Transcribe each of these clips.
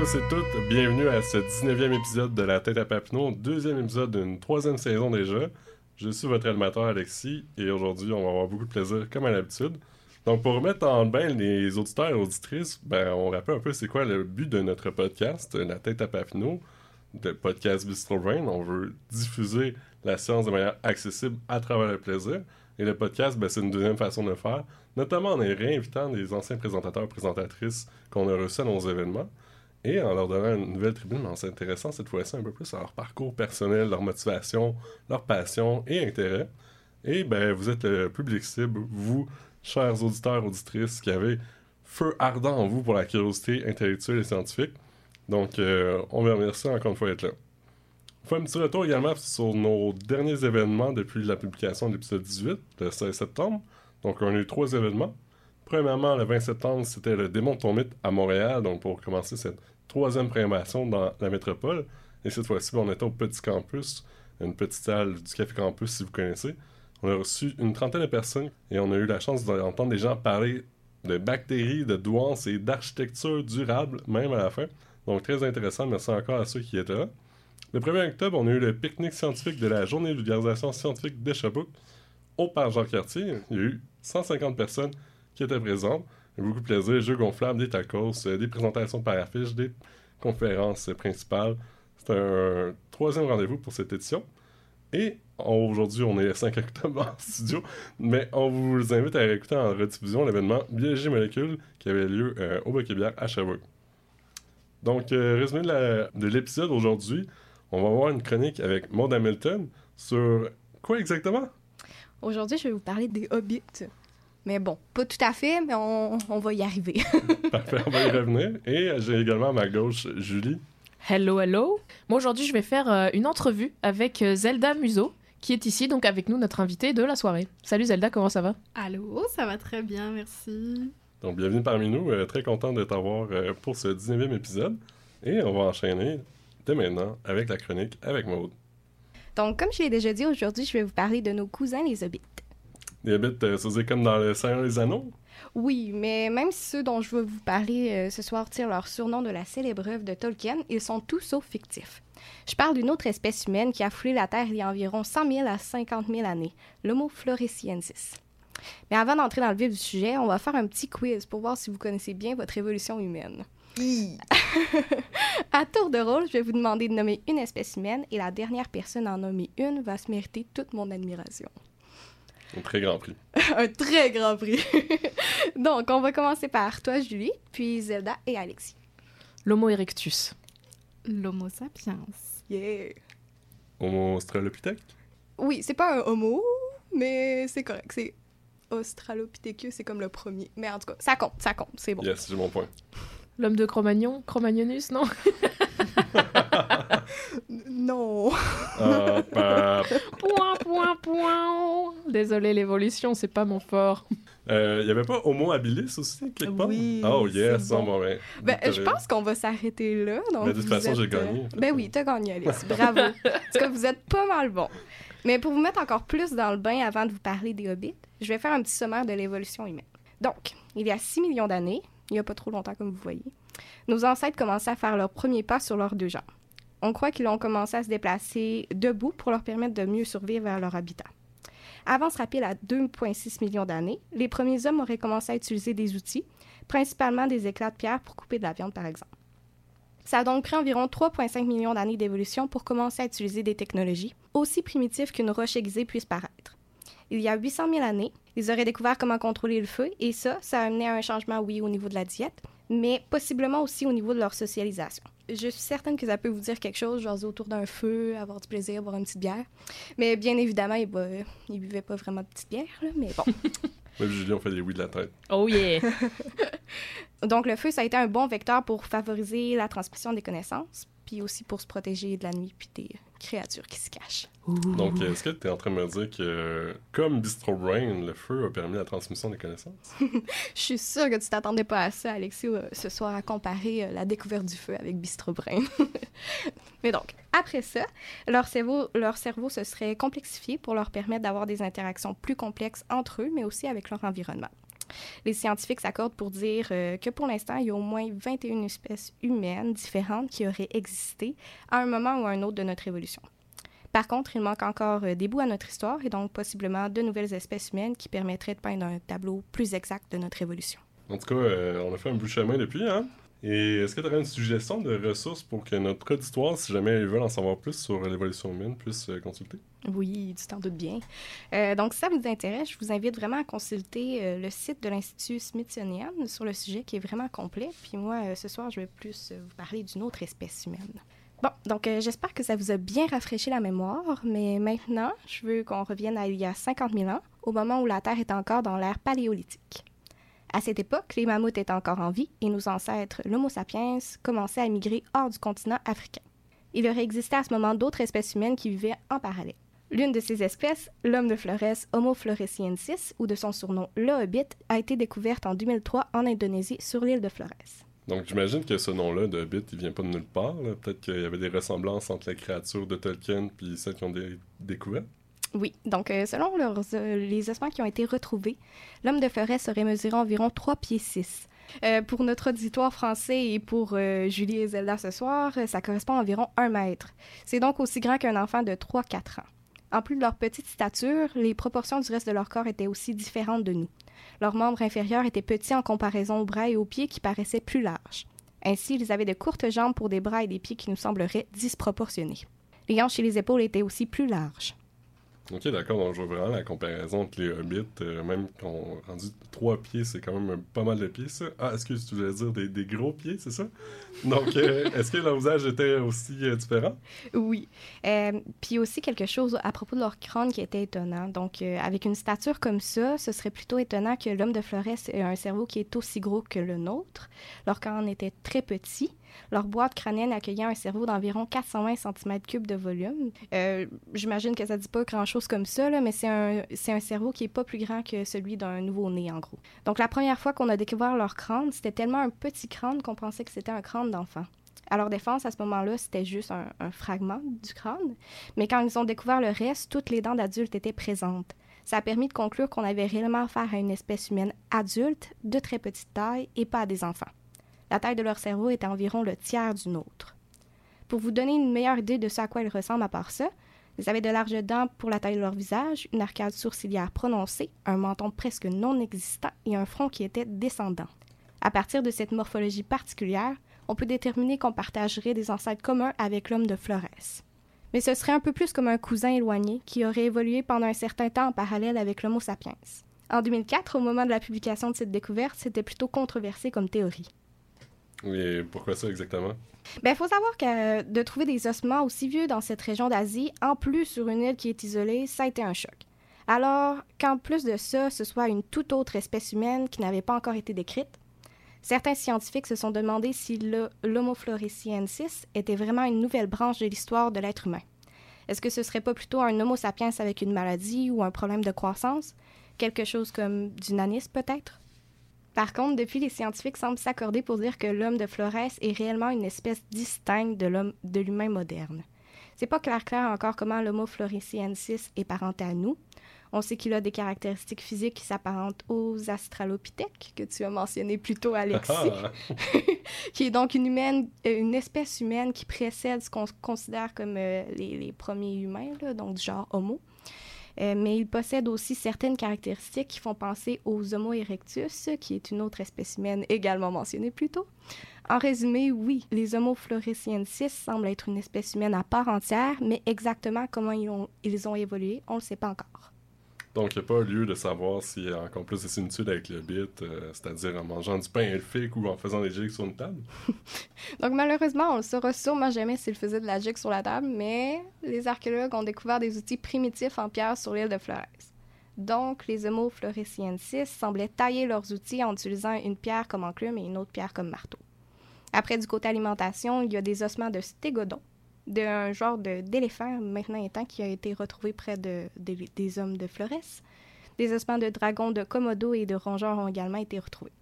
Tous et toutes, bienvenue à ce 19e épisode de La Tête à Papineau, deuxième épisode d'une troisième saison déjà. Je suis votre animateur Alexis et aujourd'hui on va avoir beaucoup de plaisir comme à l'habitude. Donc pour remettre en bain les auditeurs et auditrices, ben, on rappelle un peu c'est quoi le but de notre podcast, La Tête à Papineau, de podcast Bistro Brain. On veut diffuser la science de manière accessible à travers le plaisir. Et le podcast, ben, c'est une deuxième façon de faire, notamment en réinvitant des anciens présentateurs et présentatrices qu'on a reçus à nos événements et en leur donnant une nouvelle tribune en s'intéressant cette fois-ci un peu plus à leur parcours personnel, leur motivation, leur passion et intérêt. Et ben, vous êtes le public cible, vous, chers auditeurs, auditrices, qui avez feu ardent en vous pour la curiosité intellectuelle et scientifique. Donc, euh, on vous remercie encore une fois d'être là. On fait un petit retour également sur nos derniers événements depuis la publication de l'épisode 18, le 16 septembre. Donc, on a eu trois événements. Premièrement, le 20 septembre, c'était le Démon de ton mythe à Montréal, donc pour commencer cette troisième programmation dans la métropole. Et cette fois-ci, on était au Petit Campus, une petite salle du Café Campus, si vous connaissez. On a reçu une trentaine de personnes et on a eu la chance d'entendre des gens parler de bactéries, de douance et d'architecture durable, même à la fin. Donc, très intéressant. Merci encore à ceux qui étaient là. Le 1er octobre, on a eu le pique-nique scientifique de la journée d'utilisation scientifique de Sherbrooke au Parc Jean-Cartier. Il y a eu 150 personnes qui étaient présentes. Beaucoup de plaisir, jeux gonflables, des tacos, euh, des présentations par affiche, des conférences principales. C'est un troisième rendez-vous pour cette édition. Et aujourd'hui, on est le 5 octobre en studio, mais on vous invite à écouter en rediffusion l'événement Biologie molécule qui avait lieu euh, au Boquet-Bière à Sherbrooke. Donc, euh, résumé de l'épisode aujourd'hui, on va avoir une chronique avec Maud Hamilton sur quoi exactement? Aujourd'hui, je vais vous parler des hobbits. Mais bon, pas tout à fait, mais on, on va y arriver. Parfait, on va y revenir. Et j'ai également à ma gauche Julie. Hello, hello. Moi, aujourd'hui, je vais faire euh, une entrevue avec euh, Zelda Muso, qui est ici, donc avec nous, notre invitée de la soirée. Salut Zelda, comment ça va? Allô, ça va très bien, merci. Donc, bienvenue parmi nous. euh, très content de t'avoir euh, pour ce 19e épisode. Et on va enchaîner dès maintenant avec la chronique avec Maud. Donc, comme je l'ai déjà dit, aujourd'hui, je vais vous parler de nos cousins les hobbits. Des habits, euh, ça faisait comme dans le Seigneur des Anneaux? Oui, mais même si ceux dont je veux vous parler euh, ce soir tirent leur surnom de la célèbre œuvre de Tolkien, ils sont tous sauf fictifs. Je parle d'une autre espèce humaine qui a foulé la Terre il y a environ 100 000 à 50 000 années, l'Homo floresiensis. Mais avant d'entrer dans le vif du sujet, on va faire un petit quiz pour voir si vous connaissez bien votre évolution humaine. à tour de rôle, je vais vous demander de nommer une espèce humaine et la dernière personne à en nommer une va se mériter toute mon admiration. Un très grand prix. un très grand prix. Donc, on va commencer par toi, Julie, puis Zelda et Alexis. L'Homo erectus. L'Homo sapiens. Yeah! Homo australopithèque? Oui, c'est pas un homo, mais c'est correct. C'est Australopithecus, c'est comme le premier. Mais en tout cas, ça compte, ça compte, c'est bon. Yes, j'ai mon point. L'homme de Cro-Magnon? Cro-Magnonus, non? Non! Ah, pa- Point, point, point. Désolé, l'évolution, c'est pas mon fort. Euh, Il y avait pas Homo habilis aussi, quelque part? Oui, Oh yes, c'est bon, bon. bon, ben, Ben, je pense qu'on va s'arrêter là. Donc Mais de toute façon, j'ai êtes, euh, gagné. Ben oui, t'as gagné, Alice. Bravo. tout cas, vous êtes pas mal bon. Mais pour vous mettre encore plus dans le bain avant de vous parler des hobbits, je vais faire un petit sommaire de l'évolution humaine. Donc, il y a 6 millions d'années, il n'y a pas trop longtemps comme vous voyez, nos ancêtres commençaient à faire leurs premiers pas sur leurs deux jambes. On croit qu'ils ont commencé à se déplacer debout pour leur permettre de mieux survivre à leur habitat. Avance rapide à 2,6 millions d'années, les premiers hommes auraient commencé à utiliser des outils, principalement des éclats de pierre pour couper de la viande, par exemple. Ça a donc pris environ 3,5 millions d'années d'évolution pour commencer à utiliser des technologies aussi primitives qu'une roche aiguisée puisse paraître. Il y a 800 000 années, ils auraient découvert comment contrôler le feu et ça, ça a amené à un changement, oui, au niveau de la diète, mais possiblement aussi au niveau de leur socialisation. Je suis certaine que ça peut vous dire quelque chose, genre autour d'un feu, avoir du plaisir, boire une petite bière. Mais bien évidemment, il ne buvait pas vraiment de petite bière, là, mais bon. Moi et Julie, on fait des oui de la tête. Oh yeah! Donc, le feu, ça a été un bon vecteur pour favoriser la transmission des connaissances, puis aussi pour se protéger de la nuit puis des créatures qui se cachent. Donc, est-ce que tu es en train de me dire que, comme Bistro Brain, le feu a permis la transmission des connaissances? Je suis sûre que tu t'attendais pas à ça, Alexis, euh, ce soir, à comparer euh, la découverte du feu avec Bistro Brain. Mais donc, après ça, leur cerveau, leur cerveau se serait complexifié pour leur permettre d'avoir des interactions plus complexes entre eux, mais aussi avec leur environnement. Les scientifiques s'accordent pour dire euh, que pour l'instant, il y a au moins 21 espèces humaines différentes qui auraient existé à un moment ou à un autre de notre évolution. Par contre, il manque encore euh, des bouts à notre histoire et donc possiblement de nouvelles espèces humaines qui permettraient de peindre un tableau plus exact de notre évolution. En tout cas, euh, on a fait un bout de chemin depuis, hein? Et est-ce que tu aurais une suggestion de ressources pour que notre auditoire, si jamais ils veulent en savoir plus sur l'évolution humaine, puisse euh, consulter? Oui, tu t'en doutes bien. Euh, donc, si ça vous intéresse, je vous invite vraiment à consulter euh, le site de l'Institut Smithsonian sur le sujet qui est vraiment complet. Puis moi, euh, ce soir, je vais plus vous parler d'une autre espèce humaine. Bon, donc euh, j'espère que ça vous a bien rafraîchi la mémoire, mais maintenant, je veux qu'on revienne à il y a 50 000 ans, au moment où la Terre est encore dans l'ère paléolithique. À cette époque, les mammouths étaient encore en vie et nos ancêtres, l'Homo sapiens, commençaient à migrer hors du continent africain. Il aurait existé à ce moment d'autres espèces humaines qui vivaient en parallèle. L'une de ces espèces, l'homme de Flores Homo floresiensis, ou de son surnom le a été découverte en 2003 en Indonésie sur l'île de Flores. Donc, j'imagine que ce nom-là de Hobbit, il vient pas de nulle part. Peut-être qu'il y avait des ressemblances entre la créature de Tolkien puis celles qui ont dé- découvert. Oui, donc euh, selon euh, les ossements qui ont été retrouvés, l'homme de Flores aurait mesuré environ 3 pieds 6. Euh, pour notre auditoire français et pour Julie et Zelda ce soir, ça correspond à environ 1 mètre. C'est donc aussi grand qu'un enfant de 3-4 ans. En plus de leur petite stature, les proportions du reste de leur corps étaient aussi différentes de nous. Leurs membres inférieurs étaient petits en comparaison aux bras et aux pieds qui paraissaient plus larges. Ainsi, ils avaient de courtes jambes pour des bras et des pieds qui nous sembleraient disproportionnés. Les hanches et les épaules étaient aussi plus larges. Ok, d'accord. Donc, je vois vraiment la comparaison entre les hobbits. euh, même quand on rendu trois pieds, c'est quand même pas mal de pieds, ça. Ah, excuse, tu voulais dire des, des gros pieds, c'est ça? Donc, euh, est-ce que leur usage était aussi euh, différent? Oui. Puis aussi quelque chose à propos de leur crâne qui était étonnant. Donc, avec une stature comme ça, ce serait plutôt étonnant que l'homme de Flores ait un cerveau qui est aussi gros que le nôtre. Leur crâne était très petit. Leur boîte crânienne accueillait un cerveau d'environ 420 cm3 de volume. Euh, J'imagine que ça dit pas grand-chose comme ça, mais c'est un, cerveau qui est pas plus grand que celui d'un nouveau-né, en gros. Donc, la première fois qu'on a découvert leur crâne, c'était tellement un petit crâne qu'on pensait que c'était un crâne d'enfant. À leur défense, à ce moment-là, c'était juste un, un fragment du crâne. Mais quand ils ont découvert le reste, toutes les dents d'adultes étaient présentes. Ça a permis de conclure qu'on avait réellement affaire à une espèce humaine adulte, de très petite taille, et pas à des enfants. La taille de leur cerveau était environ le tiers du nôtre. Pour vous donner une meilleure idée de ce à quoi ils ressemblent à part ça, ils avaient de larges dents pour la taille de leur visage, une arcade sourcilière prononcée, un menton presque non existant et un front qui était descendant. À partir de cette morphologie particulière, on peut déterminer qu'on partagerait des ancêtres communs avec l'homme de Flores. Mais ce serait un peu plus comme un cousin éloigné qui aurait évolué pendant un certain temps en parallèle avec l'Homo sapiens. En 2004, au moment de la publication de cette découverte, c'était plutôt controversé comme théorie. Et pourquoi ça exactement? Ben, faut savoir que euh, de trouver des ossements aussi vieux dans cette région d'Asie, en plus sur une île qui est isolée, ça a été un choc. Alors, qu'en plus de ça, ce soit une toute autre espèce humaine qui n'avait pas encore été décrite, certains scientifiques se sont demandé si l'Homo floresiensis était vraiment une nouvelle branche de l'histoire de l'être humain. Est-ce que ce serait pas plutôt un Homo sapiens avec une maladie ou un problème de croissance? Quelque chose comme du nanisme peut-être? Par contre, depuis, les scientifiques semblent s'accorder pour dire que l'homme de Flores est réellement une espèce distincte de l'homme de l'humain moderne. C'est pas clair clair encore comment l'Homo floresiensis est parenté à nous. On sait qu'il a des caractéristiques physiques qui s'apparentent aux astralopithèques, que tu as mentionné plus tôt, Alexis, Ah, qui est donc une, humaine, euh, une espèce humaine qui précède ce qu'on considère comme euh, les, les premiers humains, là, donc du genre Homo. Euh, mais il possède aussi certaines caractéristiques qui font penser aux Homo erectus, qui est une autre espèce humaine également mentionnée plus tôt. En résumé, oui, les Homo floresiensis semblent être une espèce humaine à part entière, mais exactement comment ils ont, ils ont évolué, on ne le sait pas encore. Donc, il n'y a pas lieu de savoir s'il y a encore plus de similitudes avec le bit, euh, c'est-à-dire en mangeant du pain elfique ou en faisant des jigs sur une table. Donc malheureusement, on ne saura sûrement jamais s'il faisait de la gigue sur la table, mais les archéologues ont découvert des outils primitifs en pierre sur l'île de Flores. Donc, les Homo floresiensis semblaient tailler leurs outils en utilisant une pierre comme enclume et une autre pierre comme marteau. Après, du côté alimentation, il y a des ossements de stégodon, d'un genre d'éléphant maintenant étant qui a été retrouvé près de, des- hommes de Flores. Des ossements de dragons de Komodo et de rongeurs ont également été retrouvés.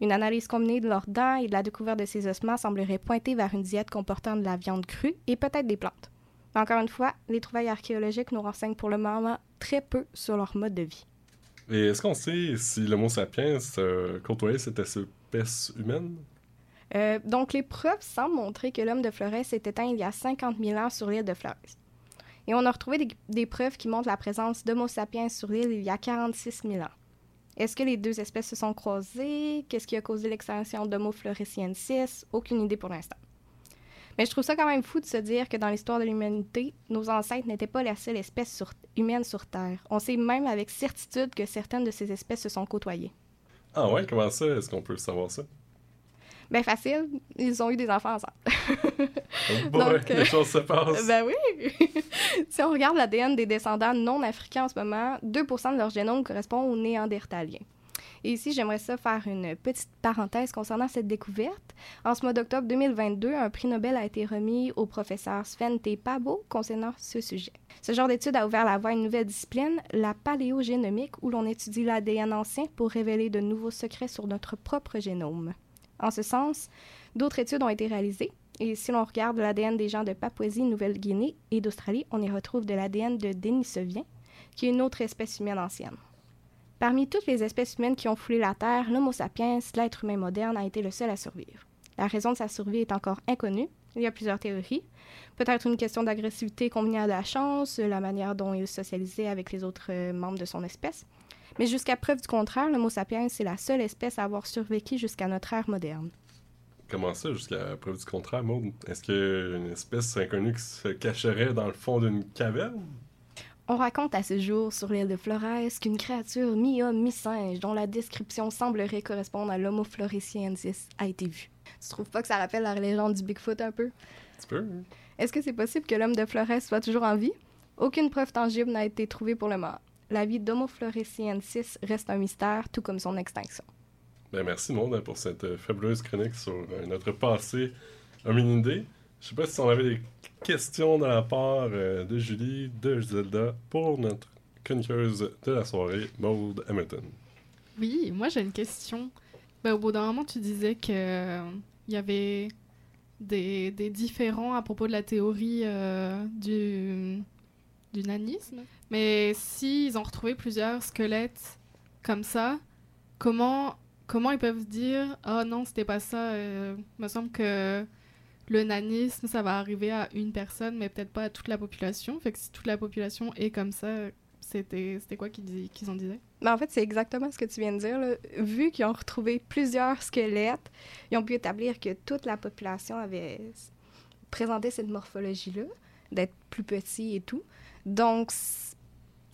Une analyse combinée de leurs dents et de la découverte de ces ossements semblerait pointer vers une diète comportant de la viande crue et peut-être des plantes. Encore une fois, les trouvailles archéologiques nous renseignent pour le moment très peu sur leur mode de vie. Et est-ce qu'on sait si l'Homo sapiens euh, côtoyait cette espèce humaine? Euh, donc, les preuves semblent montrer que l'homme de Flores s'est éteint il y a 50 000 ans sur l'île de Flores. Et on a retrouvé des, preuves qui montrent la présence d'Homo sapiens sur l'île il y a 46 000 ans. Est-ce que les deux espèces se sont croisées? Qu'est-ce qui a causé l'extinction d'Homo floresiensis? Aucune idée pour l'instant. Mais je trouve ça quand même fou de se dire que dans l'histoire de l'humanité, nos ancêtres n'étaient pas la seule espèce humaine sur Terre. On sait même avec certitude que certaines de ces espèces se sont côtoyées. Ah ouais, comment ça? Est-ce qu'on peut savoir ça? Ben facile, ils ont eu des enfants ensemble. Oh boy, Donc, euh, les choses se passent. Ben oui! si on regarde l'ADN des descendants non africains en ce moment, 2 de leur génome correspond aux néandertaliens. Et ici, j'aimerais ça faire une petite parenthèse concernant cette découverte. En ce mois d'octobre 2022, un prix Nobel a été remis au professeur Sven T. Pabo concernant ce sujet. Ce genre d'étude a ouvert la voie à une nouvelle discipline, la paléogénomique, où l'on étudie l'ADN ancien pour révéler de nouveaux secrets sur notre propre génome. En ce sens, d'autres études ont été réalisées, et si l'on regarde l'ADN des gens de Papouasie, Nouvelle-Guinée et d'Australie, on y retrouve de l'ADN de Denisovien, qui est une autre espèce humaine ancienne. Parmi toutes les espèces humaines qui ont foulé la Terre, l'Homo sapiens, l'être humain moderne, a été le seul à survivre. La raison de sa survie est encore inconnue. Il y a plusieurs théories. Peut-être une question d'agressivité combinée à de la chance, la manière dont il socialisait avec les autres euh, membres de son espèce. Mais jusqu'à preuve du contraire, l'Homo sapiens est la seule espèce à avoir survécu jusqu'à notre ère moderne. Comment ça, jusqu'à preuve du contraire, Maud? Est-ce qu'il y a une espèce inconnue qui se cacherait dans le fond d'une caverne? On raconte à ce jour sur l'île de Flores qu'une créature mi-homme, mi-singe, dont la description semblerait correspondre à l'Homo floresiensis, a été vue. Tu trouves pas que ça rappelle la légende du Bigfoot un peu? Un petit peu. hein? Est-ce que c'est possible que l'homme de Flores soit toujours en vie? Aucune preuve tangible n'a été trouvée pour le moment. La vie d'Homo floresiensis reste un mystère, tout comme son extinction. Ben, merci, Maud, hein, pour cette euh, fabuleuse chronique sur euh, notre passé hominidé. Je sais pas si on avait des questions de la part euh, de Julie, de Zelda, pour notre chroniqueuse de la soirée, Maud Hamilton. Oui, moi j'ai une question. Ben, au bout d'un moment, tu disais que euh, il y avait des, des différends à propos de la théorie euh, du, du nanisme. Mais s'ils ont retrouvé plusieurs squelettes comme ça, comment, comment ils peuvent dire « Ah non, c'était pas ça. euh, Il me semble que le nanisme, ça va arriver à une personne, mais peut-être pas à toute la population. Fait que si toute la population est comme ça, c'était quoi qu'ils en disaient? Mais en fait, c'est exactement ce que tu viens de dire. là. Vu qu'ils ont retrouvé plusieurs squelettes, ils ont pu établir que toute la population avait présenté cette morphologie-là, d'être plus petit et tout. Donc,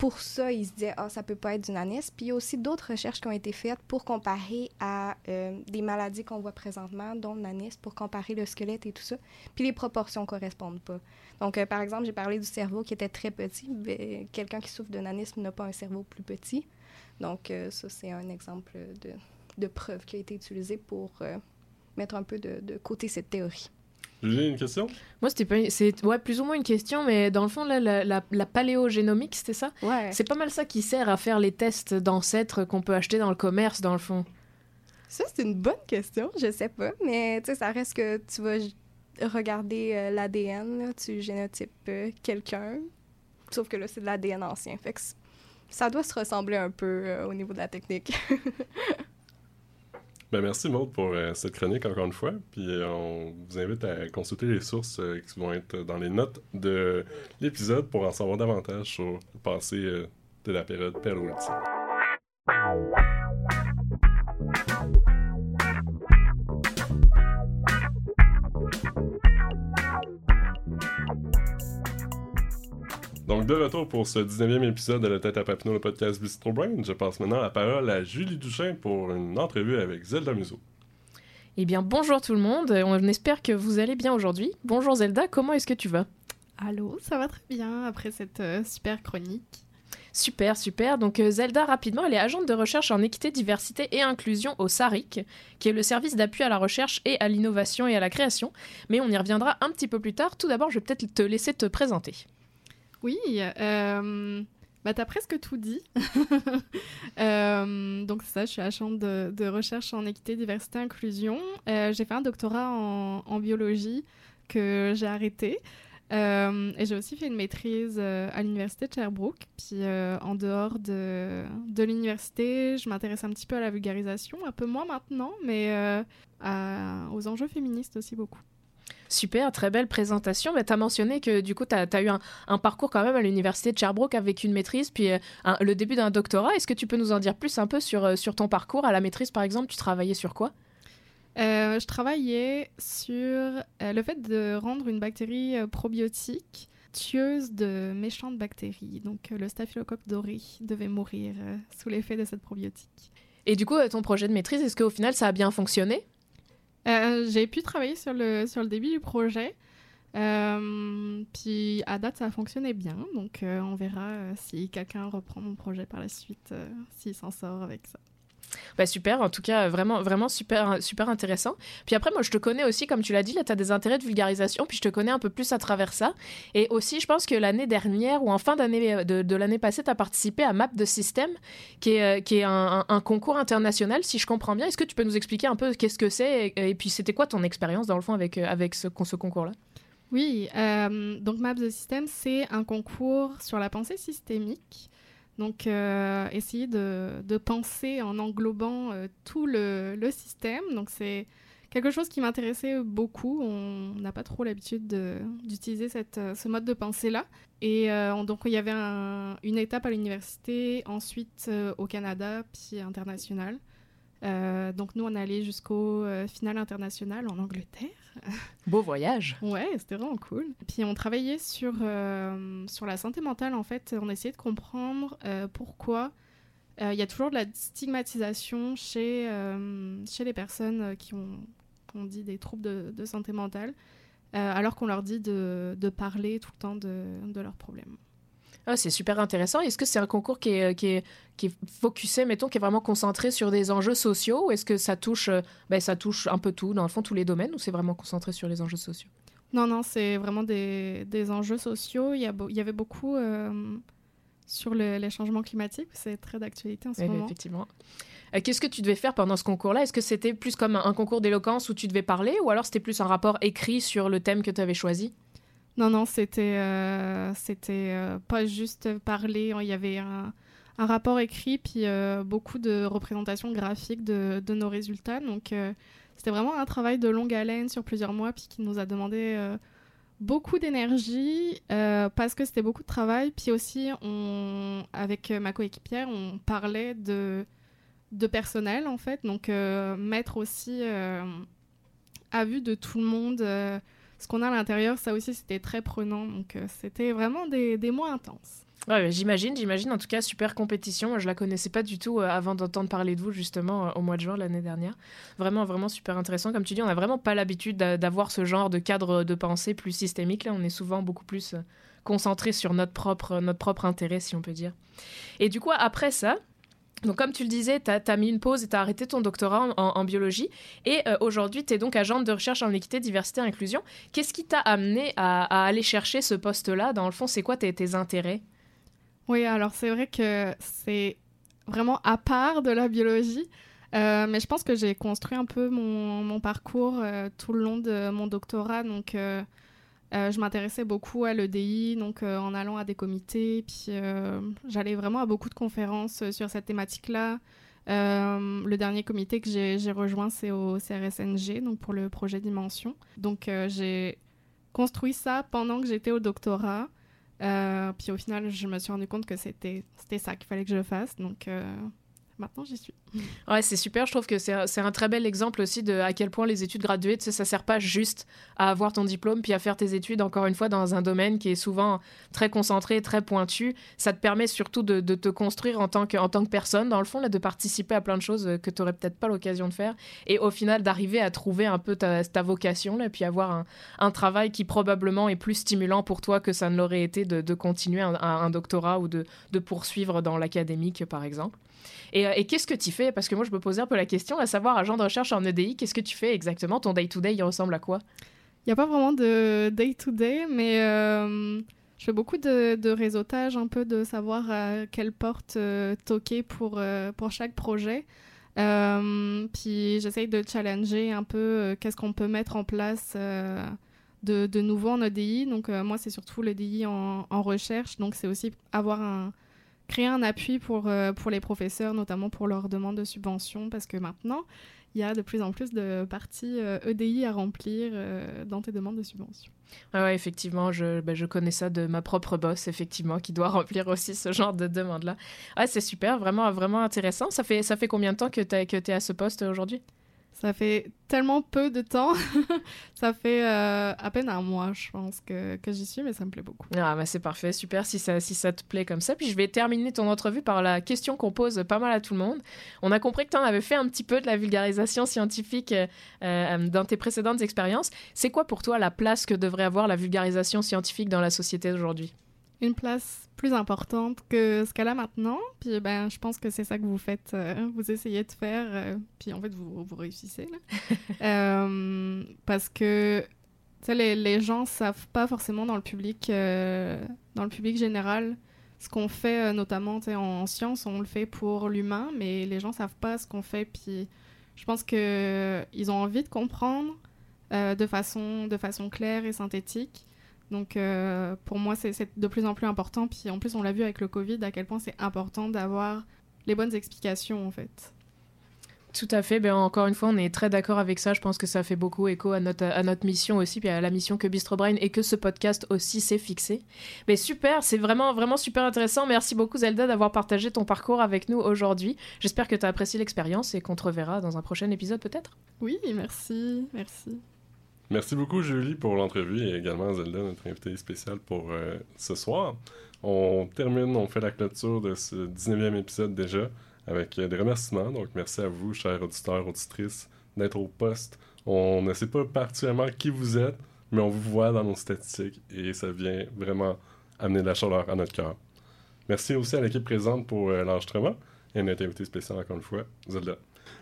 pour ça, ils se disaient, ah, ça peut pas être du nanisme. Puis il y a aussi d'autres recherches qui ont été faites pour comparer à euh, des maladies qu'on voit présentement, dont le nanisme, pour comparer le squelette et tout ça. Puis les proportions correspondent pas. Donc, euh, par exemple, j'ai parlé du cerveau qui était très petit. mais Quelqu'un qui souffre de nanisme n'a pas un cerveau plus petit. Donc, euh, ça, c'est un exemple de, de preuve qui a été utilisée pour mettre un peu de, de côté cette théorie. Julie, une question? Moi, c'était pas. C'est ouais, plus ou moins une question, mais dans le fond, là, la, la, la paléogénomique, c'était ça? Ouais. C'est pas mal ça qui sert à faire les tests d'ancêtres qu'on peut acheter dans le commerce, dans le fond. Ça, c'est une bonne question. Je sais pas. Mais, tu sais, ça reste que tu vas regarder euh, l'ADN, tu génotypes euh, quelqu'un. Sauf que là, c'est de l'ADN ancien. Fait que ça doit se ressembler un peu euh, au niveau de la technique. Ben, merci, Maud, pour euh, cette chronique encore une fois. Puis euh, on vous invite à consulter les sources euh, qui vont être dans les notes de l'épisode pour en savoir davantage sur le passé de la période paléolithique. Donc, de retour pour ce 19e épisode de La tête à Papineau, le podcast Bistro Brain, je passe maintenant la parole à Julie Duchin pour une entrevue avec Zelda Muso. Eh bien, bonjour tout le monde. On espère que vous allez bien aujourd'hui. Bonjour Zelda, comment est-ce que tu vas? Allô, ça va très bien après cette euh, super chronique. Super, super. Donc euh, Zelda, rapidement, elle est agente de recherche en équité, diversité et inclusion au SARIC, qui est le service d'appui à la recherche et à l'innovation et à la création. Mais on y reviendra un petit peu plus tard. Tout d'abord, je vais peut-être te laisser te présenter. Oui, euh, bah t'as presque tout dit. Euh, donc c'est ça, je suis agente de, de recherche en équité, diversité, inclusion. Euh, j'ai fait un doctorat en, en biologie que j'ai arrêté. Euh, et j'ai aussi fait une maîtrise euh, à l'université de Sherbrooke. Puis euh, en dehors de, de l'université, je m'intéresse un petit peu à la vulgarisation, un peu moins maintenant, mais à- aux enjeux féministes aussi beaucoup. Super, très belle présentation. Mais tu as mentionné que du coup, tu as, eu un, un parcours quand même à l'université de Sherbrooke avec une maîtrise, puis euh, un- le début d'un doctorat. Est-ce que tu peux nous en dire plus un peu sur, euh, sur ton parcours À la maîtrise, par exemple, tu travaillais sur quoi? Euh, je travaillais sur euh, le fait de rendre une bactérie euh, probiotique tueuse de méchantes bactéries. Donc le staphylocoque doré devait mourir sous l'effet de cette probiotique. Et du coup, ton projet de maîtrise, est-ce qu'au final, ça a bien fonctionné? Euh, J'ai pu travailler sur le, sur le début du projet. Euh, puis à date, ça a fonctionné bien. Donc euh, on verra si quelqu'un reprend mon projet par la suite, s'il s'en sort avec ça. Bah super, en tout cas, vraiment, vraiment super, super intéressant. Puis après, moi, je te connais aussi, comme tu l'as dit, là, tu as des intérêts de vulgarisation, puis je te connais un peu plus à travers ça. Et aussi, je pense que l'année dernière, ou en fin d'année de, de l'année passée, tu as participé à Map de Système, qui est, euh, qui est un, concours international, si je comprends bien. Est-ce que tu peux nous expliquer un peu qu'est-ce que c'est, et, puis c'était quoi ton expérience, dans le fond, avec, euh, avec ce, concours-là? Oui, euh, donc Maps the System, c'est un concours sur la pensée systémique. Donc, euh, essayer de, de penser en englobant euh, tout le, le système. Donc, c'est quelque chose qui m'intéressait beaucoup. On n'a pas trop l'habitude de- d'utiliser euh, ce mode de pensée-là. Et on- donc, il y avait un- une étape à l'université, ensuite au Canada, puis international. Euh, donc, nous, on allait jusqu'au euh, final international en Angleterre. Beau voyage Ouais, c'était vraiment cool. Puis on travaillait sur, euh, sur la santé mentale, en fait. On essayait de comprendre pourquoi il y a toujours de la stigmatisation chez, chez les personnes qui ont, qu'on dit des troubles de, de santé mentale, alors qu'on leur dit de, de parler tout le temps de, de leurs problèmes. Ah, c'est super intéressant. Est-ce que c'est un concours qui est, qui, est, qui est focusé, mettons, qui est vraiment concentré sur des enjeux sociaux Ou est-ce que ça touche, euh, ben, ça touche un peu tout, dans le fond, tous les domaines Ou c'est vraiment concentré sur les enjeux sociaux? Non, non, c'est vraiment des, des enjeux sociaux. Il y, a il y avait beaucoup euh, sur le- les changements climatiques. C'est très d'actualité en ce Oui, moment. effectivement. Euh, Qu'est-ce que tu devais faire pendant ce concours-là? Est-ce que c'était plus comme un, un concours d'éloquence où tu devais parler Ou alors c'était plus un rapport écrit sur le thème que tu avais choisi? Non, non, c'était euh, euh, pas juste parler. Il y avait un, rapport écrit, puis euh, beaucoup de représentations graphiques de, de nos résultats. Donc, c'était vraiment un travail de longue haleine sur plusieurs mois, puis qui nous a demandé beaucoup d'énergie, parce que c'était beaucoup de travail. Puis aussi, on, avec ma coéquipière, on parlait de, de personnel, en fait. Donc, mettre aussi à vue de tout le monde ce qu'on a à l'intérieur, ça aussi, c'était très prenant. Donc, euh, c'était vraiment des, des mois intenses. Ouais, j'imagine, j'imagine. En tout cas, super compétition. Je la connaissais pas du tout euh, avant d'entendre parler de vous, justement, euh, au mois de juin l'année dernière. Vraiment, vraiment super intéressant. Comme tu dis, on n'a vraiment pas l'habitude d'a- d'avoir ce genre de cadre de pensée plus systémique. Là, on est souvent beaucoup plus concentré sur notre propre, notre propre intérêt, si on peut dire. Et du coup, après ça, donc comme tu le disais, tu as, mis une pause et tu as arrêté ton doctorat en, biologie. Et euh, aujourd'hui, tu es donc agente de recherche en équité, diversité inclusion. Qu'est-ce qui t'a amené à, aller chercher ce poste-là? Dans le fond, c'est quoi tes, intérêts? Oui, alors c'est vrai que c'est vraiment à part de la biologie. Euh, mais je pense que j'ai construit un peu mon, parcours euh, tout le long de mon doctorat. Donc, je m'intéressais beaucoup à l'EDI, donc euh, en allant à des comités. Puis, euh, j'allais vraiment à beaucoup de conférences euh, sur cette thématique-là. Euh, le dernier comité que j'ai rejoint, c'est au CRSNG, donc pour le projet Dimension. Donc, euh, j'ai construit ça pendant que j'étais au doctorat. Euh, puis au final, je me suis rendu compte que c'était ça qu'il fallait que je fasse. Donc, euh, maintenant j'y suis. Ouais, c'est super. Je trouve que c'est un très bel exemple aussi de à quel point les études graduées, tu sais, ça sert pas juste à avoir ton diplôme puis à faire tes études, encore une fois, dans un domaine qui est souvent très concentré, très pointu. Ça te permet surtout de, te construire en tant, que, en tant que personne, dans le fond, là, de participer à plein de choses euh, que tu n'aurais peut-être pas l'occasion de faire. Et au final, d'arriver à trouver un peu ta, ta vocation, là, puis avoir un, un travail qui probablement est plus stimulant pour toi que ça ne l'aurait été de, continuer un- un doctorat ou de, de poursuivre dans l'académique, par exemple. Et, euh, et qu'est-ce que tu fais? Parce que moi, je me posais un peu la question, à savoir, agent de recherche en EDI, qu'est-ce que tu fais exactement? Ton day-to-day, il ressemble à quoi? Il n'y a pas vraiment de day-to-day, mais euh, je fais beaucoup de, réseautage, un peu de savoir à quelle porte euh, toquer pour, euh, pour chaque projet. Euh, puis j'essaye de challenger un peu euh, qu'est-ce qu'on peut mettre en place euh, de, nouveau en EDI. Donc euh, moi, c'est surtout l'EDI en recherche. Donc c'est aussi avoir un créer un appui pour, euh, pour les professeurs, notamment pour leurs demandes de subventions, parce que maintenant, il y a de plus en plus de parties euh, EDI à remplir euh, dans tes demandes de subventions. Ah ouais, effectivement, je, ben, je connais ça de ma propre boss, effectivement, qui doit remplir aussi ce genre de demande-là. Ouais, c'est super, vraiment, vraiment intéressant. Ça fait, ça fait combien de temps que tu es à ce poste aujourd'hui? Ça fait tellement peu de temps. ça fait euh, à peine un mois, je pense, que, que j'y suis, mais ça me plaît beaucoup. Ah, bah c'est parfait, super si ça, si ça te plaît comme ça. Puis je vais terminer ton entrevue par la question qu'on pose pas mal à tout le monde. On a compris que tu en avais fait un petit peu de la vulgarisation scientifique euh, euh, dans tes précédentes expériences. C'est quoi pour toi la place que devrait avoir la vulgarisation scientifique dans la société d'aujourd'hui? Une place plus importante que ce qu'elle a maintenant. Puis ben, je pense que c'est ça que vous faites. euh, vous essayez de faire. euh, puis en fait, vous, vous réussissez. Là. Euh, parce que les, les gens savent pas forcément dans le public, dans le public général ce qu'on fait, notamment sais, en, sciences, on le fait pour l'humain, mais les gens savent pas ce qu'on fait. Puis je pense que ils ont envie de comprendre de façon de façon claire et synthétique. Donc euh, pour moi, c'est de plus en plus important. Puis en plus, on l'a vu avec le Covid, à quel point c'est important d'avoir les bonnes explications en fait. Tout à fait. Ben, encore une fois, on est très d'accord avec ça. Je pense que ça fait beaucoup écho à notre, à notre mission aussi, puis à la mission que Bistro Brain et que ce podcast aussi s'est fixé. Mais super, c'est vraiment, vraiment super intéressant. Merci beaucoup, Zelda, d'avoir partagé ton parcours avec nous aujourd'hui. J'espère que tu as apprécié l'expérience et qu'on te reverra dans un prochain épisode peut-être. Oui, merci, merci. Merci beaucoup, Julie, pour l'entrevue et également Zelda, notre invitée spéciale pour euh, ce soir. On termine, on fait la clôture de ce 19e épisode déjà avec euh, des remerciements. Donc, merci à vous, chers auditeurs, auditrices, d'être au poste. On ne sait pas particulièrement qui vous êtes, mais on vous voit dans nos statistiques et ça vient vraiment amener de la chaleur à notre cœur. Merci aussi à l'équipe présente pour euh, l'enregistrement et notre invité spécial encore une fois, Zelda.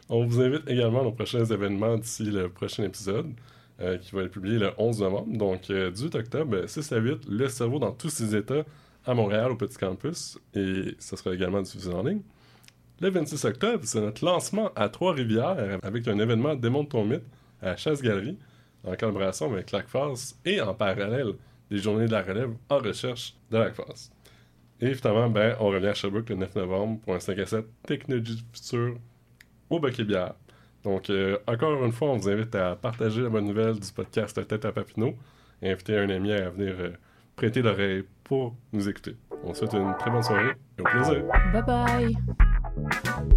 On vous invite également à nos prochains événements d'ici le prochain épisode euh, qui va être publié le 11 novembre. Donc, euh, 18 octobre, euh, 6 à 8, le cerveau dans tous ses états à Montréal, au Petit Campus. Et ça sera également diffusé en ligne. Le 26 octobre, c'est notre lancement à Trois-Rivières avec un événement Démonte ton mythe à Chasse-Galerie en collaboration avec l'ACFAS et en parallèle des journées de la relève en recherche de l'ACFAS. Et évidemment, ben, on revient à Sherbrooke le 9 novembre pour un 5 à 7 Technologie du au Bucket Bière. Donc, euh, encore une fois, on vous invite à partager la bonne nouvelle du podcast Tête à Papineau et inviter un ami à venir euh, prêter l'oreille pour nous écouter. On vous souhaite une très bonne soirée et au plaisir. Bye bye